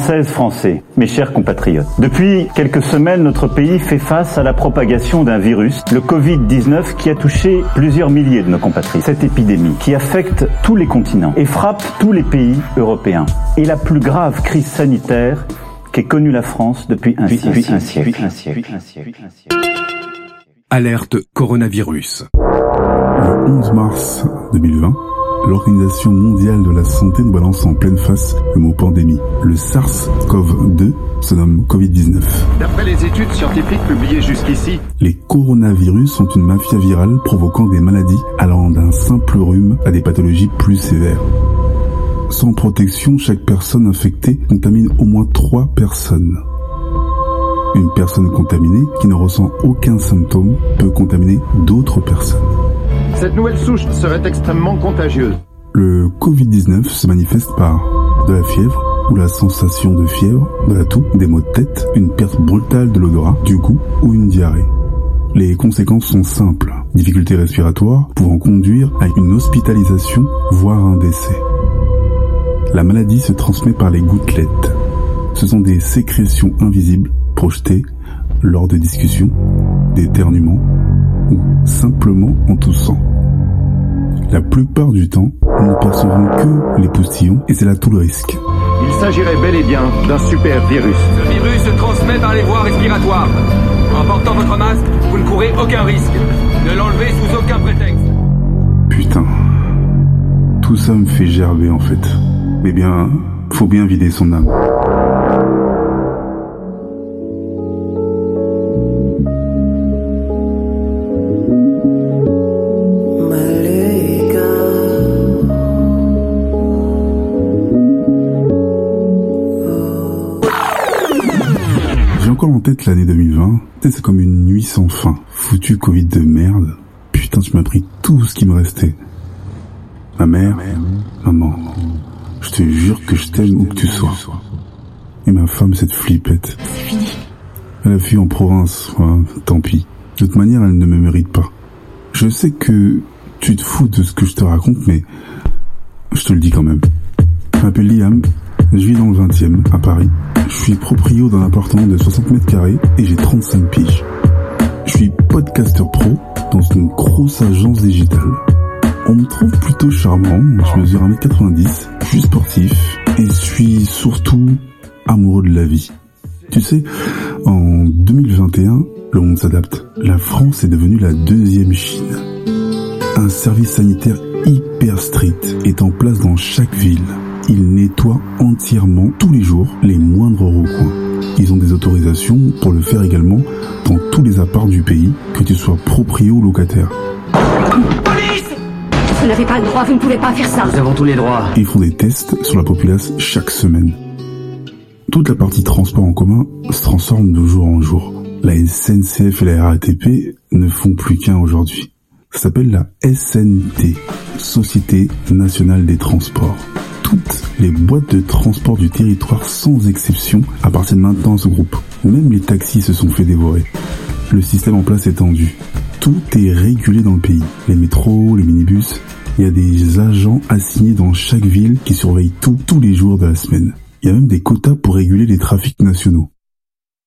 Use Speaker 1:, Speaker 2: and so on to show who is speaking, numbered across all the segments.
Speaker 1: Françaises, Français, mes chers compatriotes. Depuis quelques semaines, notre pays fait face à la propagation d'un virus, le Covid-19, qui a touché plusieurs milliers de nos compatriotes. Cette épidémie qui affecte tous les continents et frappe tous les pays européens est la plus grave crise sanitaire qu'ait connue la France depuis un siècle.
Speaker 2: Alerte coronavirus.
Speaker 3: Le 11 mars 2020, l'Organisation mondiale de la santé nous balance en pleine face le mot pandémie. Le SARS-CoV-2 se nomme Covid-19.
Speaker 4: D'après les études scientifiques publiées jusqu'ici,
Speaker 3: Les coronavirus sont une mafia virale provoquant des maladies allant d'un simple rhume à des pathologies plus sévères. Sans protection, chaque personne infectée contamine au moins trois personnes. Une personne contaminée qui ne ressent aucun symptôme peut contaminer d'autres personnes.
Speaker 4: Cette nouvelle souche serait extrêmement contagieuse.
Speaker 3: Le Covid-19 se manifeste par de la fièvre ou la sensation de fièvre, de la toux, des maux de tête, une perte brutale de l'odorat, du goût ou une diarrhée. Les conséquences sont simples. Difficultés respiratoires pouvant conduire à une hospitalisation, voire un décès. La maladie se transmet par les gouttelettes. Ce sont des sécrétions invisibles projetées lors de discussions, d'éternuements simplement en toussant. La plupart du temps, nous ne percevons que les postillons et c'est là tout le risque.
Speaker 4: Il s'agirait bel et bien d'un super virus.
Speaker 5: Ce virus se transmet par les voies respiratoires. En portant votre masque, vous ne courez aucun risque. Ne l'enlevez sous aucun prétexte.
Speaker 3: Putain. Tout ça me fait gerber en fait. Mais bien, faut bien vider son âme. Encore en tête l'année 2020. Tu sais, C'est comme une nuit sans fin. Foutu Covid de merde. Putain, tu m'as pris tout ce qui me restait. Ma mère, maman, je te jure que je t'aime où que tu sois. Et ma femme, cette flippette. Elle a fui en province, ouais, tant pis. De toute manière, elle ne me mérite pas. Je sais que tu te fous de ce que je te raconte, mais je te le dis quand même. Je m'appelle Liam, je vis dans le 20e, à Paris. Je suis proprio d'un appartement de 60 mètres carrés et j'ai 35 piges. Je suis podcasteur pro dans une grosse agence digitale. On me trouve plutôt charmant, je mesure 1m90, je suis sportif et je suis surtout amoureux de la vie. Tu sais, en 2021, le monde s'adapte. La France est devenue la deuxième Chine. Un service sanitaire hyper strict est en place dans chaque ville. Ils nettoient entièrement tous les jours les moindres recoins. Ils ont des autorisations pour le faire également dans tous les apparts du pays, que tu sois proprio ou locataire.
Speaker 6: Vous n'avez pas le droit, vous ne pouvez pas faire ça.
Speaker 7: Nous avons tous les droits.
Speaker 3: Ils font des tests sur la populace chaque semaine. Toute la partie transport en commun se transforme de jour en jour. La SNCF et la RATP ne font plus qu'un aujourd'hui. Ça s'appelle la SNT, Société Nationale des Transports. Toutes les boîtes de transport du territoire sans exception appartiennent maintenant à ce groupe. Même les taxis se sont fait dévorer. Le système en place est tendu. Tout est régulé dans le pays. Les métros, les minibus. Il y a des agents assignés dans chaque ville qui surveillent tout tous les jours de la semaine. Il y a même des quotas pour réguler les trafics nationaux.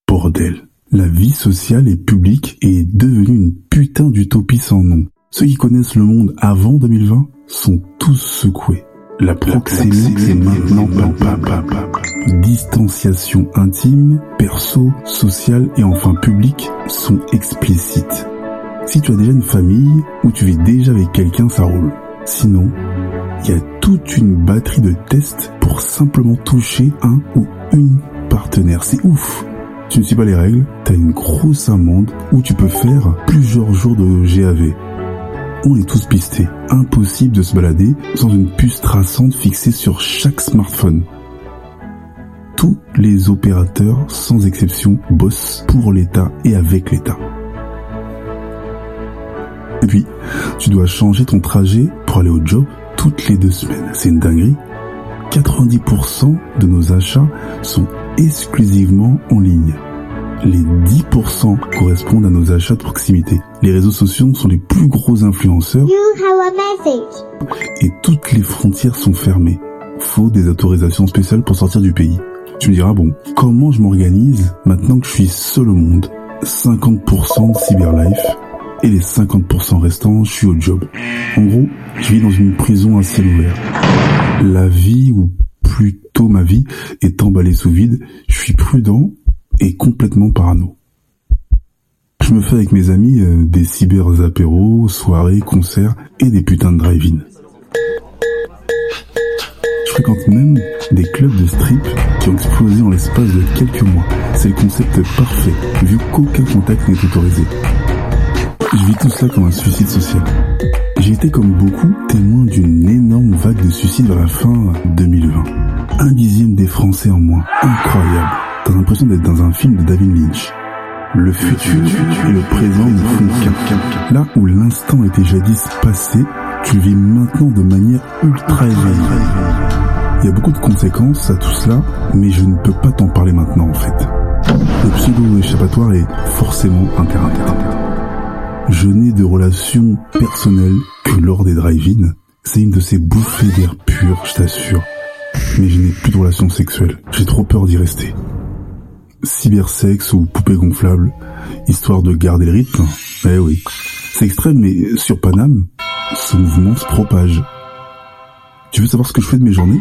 Speaker 3: Bordel. La vie sociale et publique est devenue une putain d'utopie sans nom. Ceux qui connaissent le monde avant 2020 sont tous secoués. La proxémie est maintenant palpable. Distanciation intime, perso, sociale et enfin publique sont explicites. Si tu as déjà une famille ou tu vis déjà avec quelqu'un, ça roule. Sinon, il y a toute une batterie de tests pour simplement toucher un ou une partenaire. C'est ouf. Tu ne suis pas les règles, t'as une grosse amende où tu peux faire plusieurs jours de GAV. On est tous pistés. Impossible de se balader sans une puce traçante fixée sur chaque smartphone. Tous les opérateurs, sans exception, bossent pour l'État et avec l'État. Et puis, tu dois changer ton trajet pour aller au job toutes les deux semaines. C'est une dinguerie. 90% de nos achats sont exclusivement en ligne. Les 10% correspondent à nos achats de proximité. Les réseaux sociaux sont les plus gros influenceurs
Speaker 8: You have a message.
Speaker 3: et toutes les frontières sont fermées. Faut des autorisations spéciales pour sortir du pays. Tu me diras, bon, comment je m'organise maintenant que je suis seul au monde? 50% de cyberlife et les 50% restants, je suis au job. En gros, je vis dans une prison à ciel ouvert. La vie, ou plutôt ma vie, est emballée sous vide. Je suis prudent et complètement parano. Je me fais avec mes amis euh, des cyber apéros, soirées, concerts et des putains de drive-in. Je fréquente même des clubs de strip qui ont explosé en l'espace de quelques mois. C'est le concept parfait, vu qu'aucun contact n'est autorisé. Je vis tout ça comme un suicide social. J'ai été comme beaucoup témoin d'une énorme vague de suicides vers la fin 2020. Un dixième des Français en moins. Incroyable. T'as l'impression d'être dans un film de David Lynch. Le futur et le présent ne font qu'un. Là où l'instant était jadis passé, tu vis maintenant de manière ultra éveillée. Il y a beaucoup de conséquences à tout cela, mais je ne peux pas t'en parler maintenant en fait. Le pseudo-échappatoire est forcément interinterne. Je n'ai de relations personnelles que lors des drive-in. C'est une de ces bouffées d'air pur, je t'assure. Mais je n'ai plus de relations sexuelles. J'ai trop peur d'y rester cybersex ou poupée gonflable, histoire de garder le rythme. Eh oui, c'est extrême, mais sur Paname, ce mouvement se propage. Tu veux savoir ce que je fais de mes journées?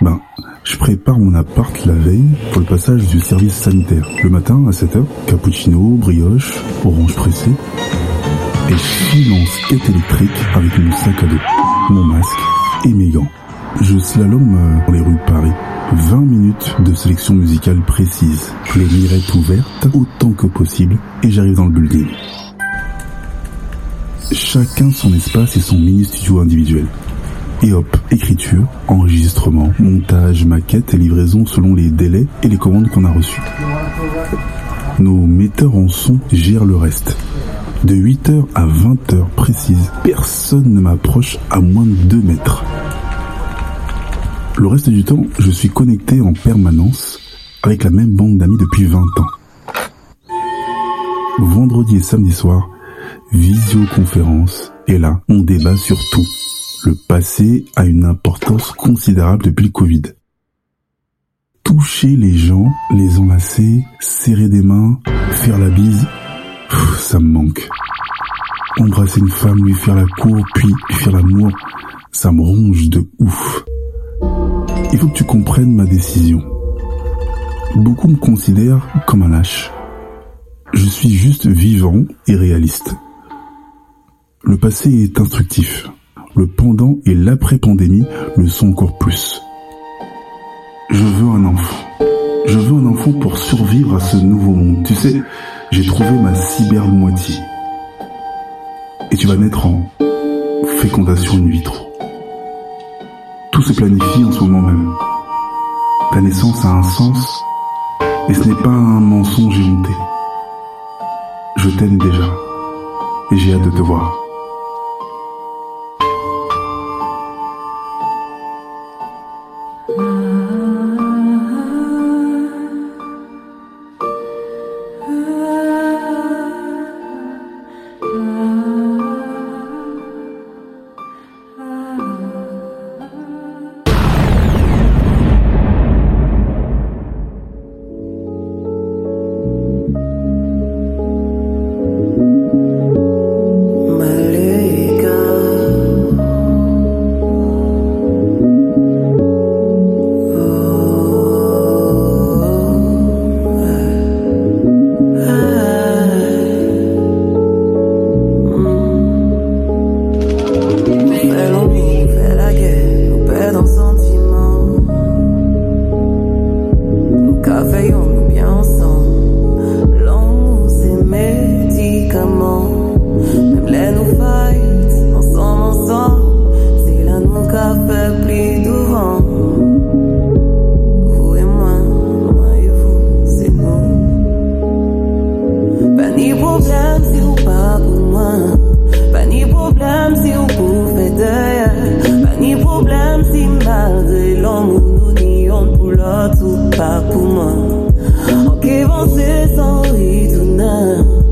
Speaker 3: Ben, je prépare mon appart la veille pour le passage du service sanitaire. Le matin, à 7h, cappuccino, brioche, orange pressé. Et en skate électrique avec mon sac à dos, mon masque et mes gants. Je slalom euh, dans les rues de Paris 20 minutes de sélection musicale précise, les mirettes ouvertes autant que possible et j'arrive dans le building. Chacun son espace et son mini studio individuel. Et hop, écriture, enregistrement, montage, maquette et livraison selon les délais et les commandes qu'on a reçues. Nos metteurs en son gèrent le reste. De 8h à 20h précise, personne ne m'approche à moins de 2 mètres. Le reste du temps, je suis connecté en permanence avec la même bande d'amis depuis 20 ans. Vendredi et samedi soir, visioconférence, et là, on débat sur tout. Le passé a une importance considérable depuis le Covid. Toucher les gens, les enlacer, serrer des mains, faire la bise, ça me manque. Embrasser une femme, lui faire la cour, puis lui faire l'amour, ça me ronge de ouf. Il faut que tu comprennes ma décision. Beaucoup me considèrent comme un lâche. Je suis juste vivant et réaliste. Le passé est instructif. Le pendant et l'après-pandémie le sont encore plus. Je veux un enfant. Je veux un enfant pour survivre à ce nouveau monde. Tu sais, j'ai trouvé ma cyber moitié. Et tu vas naître en fécondation in vitro. Tout se planifie en ce moment même. Ta naissance a un sens, et ce n'est pas un mensonge émonté. Je t'aime déjà, et j'ai hâte de te voir. pulmão. O que você sorri do não?